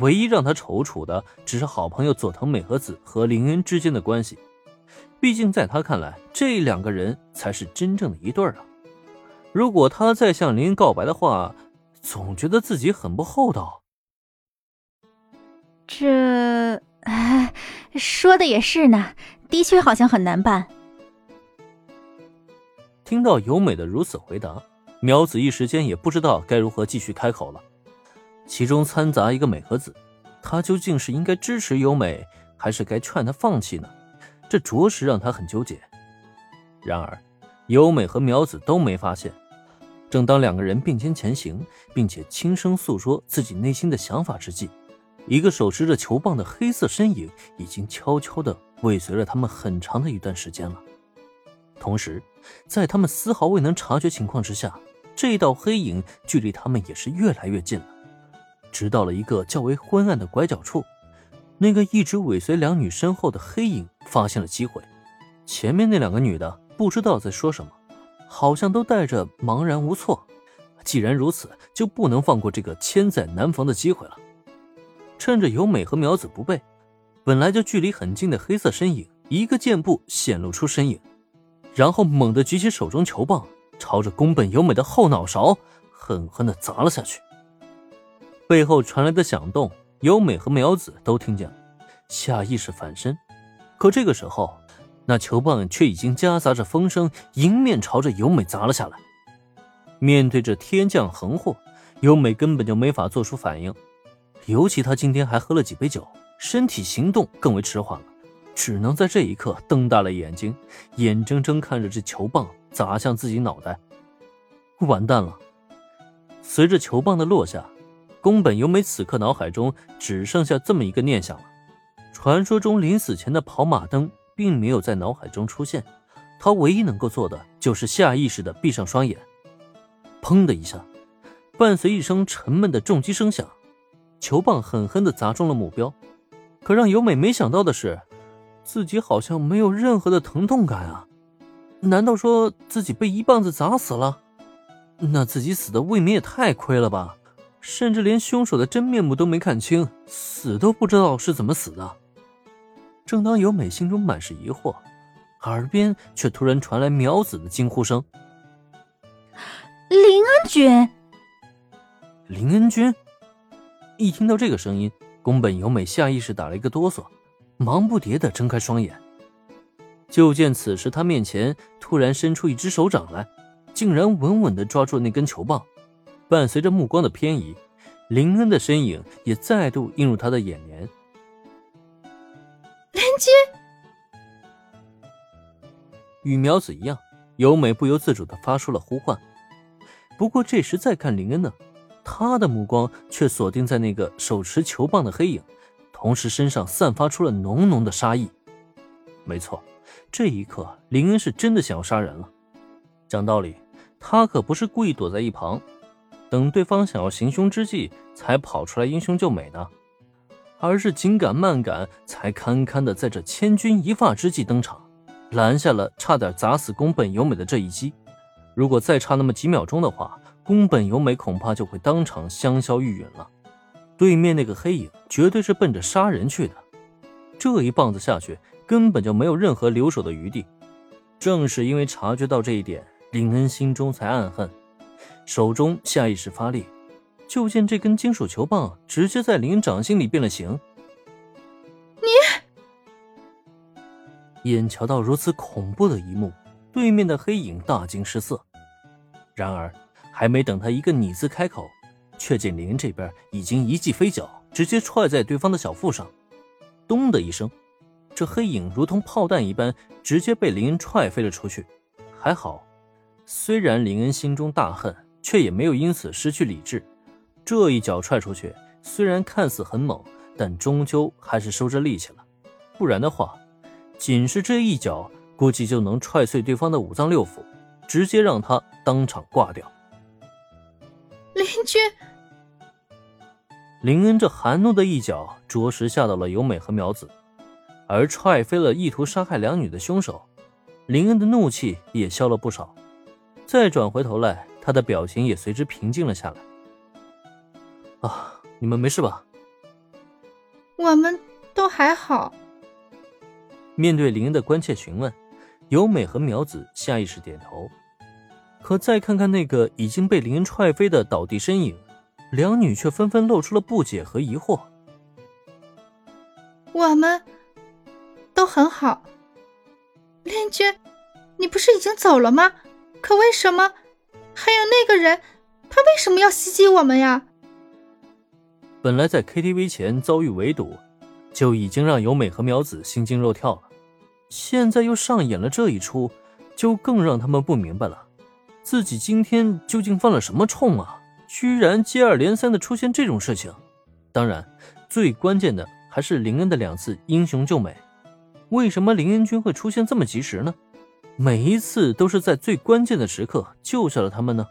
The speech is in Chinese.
唯一让他踌躇的，只是好朋友佐藤美和子和林恩之间的关系。毕竟在他看来，这两个人才是真正的一对儿啊。如果他再向林恩告白的话，总觉得自己很不厚道。这，说的也是呢，的确好像很难办。听到由美的如此回答，苗子一时间也不知道该如何继续开口了。其中掺杂一个美和子，他究竟是应该支持由美，还是该劝她放弃呢？这着实让他很纠结。然而，由美和苗子都没发现。正当两个人并肩前行，并且轻声诉说自己内心的想法之际，一个手持着球棒的黑色身影已经悄悄地尾随了他们很长的一段时间了。同时，在他们丝毫未能察觉情况之下，这道黑影距离他们也是越来越近了。直到了一个较为昏暗的拐角处，那个一直尾随两女身后的黑影发现了机会。前面那两个女的不知道在说什么，好像都带着茫然无措。既然如此，就不能放过这个千载难逢的机会了。趁着由美和苗子不备，本来就距离很近的黑色身影一个箭步显露出身影。然后猛地举起手中球棒，朝着宫本由美的后脑勺狠狠地砸了下去。背后传来的响动，由美和苗子都听见了，下意识反身。可这个时候，那球棒却已经夹杂着风声，迎面朝着由美砸了下来。面对着天降横祸，由美根本就没法做出反应，尤其他今天还喝了几杯酒，身体行动更为迟缓了。只能在这一刻瞪大了眼睛，眼睁睁看着这球棒砸向自己脑袋。完蛋了！随着球棒的落下，宫本由美此刻脑海中只剩下这么一个念想了：传说中临死前的跑马灯并没有在脑海中出现，他唯一能够做的就是下意识地闭上双眼。砰的一下，伴随一声沉闷的重击声响，球棒狠狠地砸中了目标。可让由美没想到的是。自己好像没有任何的疼痛感啊？难道说自己被一棒子砸死了？那自己死的未免也太亏了吧！甚至连凶手的真面目都没看清，死都不知道是怎么死的。正当由美心中满是疑惑，耳边却突然传来苗子的惊呼声：“林恩君！”林恩君！一听到这个声音，宫本由美下意识打了一个哆嗦。忙不迭地睁开双眼，就见此时他面前突然伸出一只手掌来，竟然稳稳地抓住那根球棒。伴随着目光的偏移，林恩的身影也再度映入他的眼帘。林君，与苗子一样，由美不由自主的发出了呼唤。不过这时再看林恩呢，他的目光却锁定在那个手持球棒的黑影。同时，身上散发出了浓浓的杀意。没错，这一刻，林恩是真的想要杀人了。讲道理，他可不是故意躲在一旁，等对方想要行凶之际才跑出来英雄救美的，而是紧赶慢赶，才堪堪的在这千钧一发之际登场，拦下了差点砸死宫本由美的这一击。如果再差那么几秒钟的话，宫本由美恐怕就会当场香消玉殒了。对面那个黑影绝对是奔着杀人去的，这一棒子下去根本就没有任何留手的余地。正是因为察觉到这一点，林恩心中才暗恨，手中下意识发力，就见这根金属球棒直接在林恩掌心里变了形。你，眼瞧到如此恐怖的一幕，对面的黑影大惊失色。然而，还没等他一个“你”字开口。却见林恩这边已经一记飞脚，直接踹在对方的小腹上，咚的一声，这黑影如同炮弹一般，直接被林恩踹飞了出去。还好，虽然林恩心中大恨，却也没有因此失去理智。这一脚踹出去，虽然看似很猛，但终究还是收着力气了。不然的话，仅是这一脚，估计就能踹碎对方的五脏六腑，直接让他当场挂掉。林君。林恩这含怒的一脚，着实吓到了由美和苗子，而踹飞了意图杀害两女的凶手，林恩的怒气也消了不少。再转回头来，他的表情也随之平静了下来。啊，你们没事吧？我们都还好。面对林恩的关切询问，由美和苗子下意识点头。可再看看那个已经被林恩踹飞的倒地身影，两女却纷纷露出了不解和疑惑。我们都很好。林君，你不是已经走了吗？可为什么还有那个人？他为什么要袭击我们呀？本来在 KTV 前遭遇围堵，就已经让由美和苗子心惊肉跳了，现在又上演了这一出，就更让他们不明白了，自己今天究竟犯了什么冲啊？居然接二连三的出现这种事情。当然，最关键的还是林恩的两次英雄救美。为什么林恩君会出现这么及时呢？每一次都是在最关键的时刻救下了他们呢？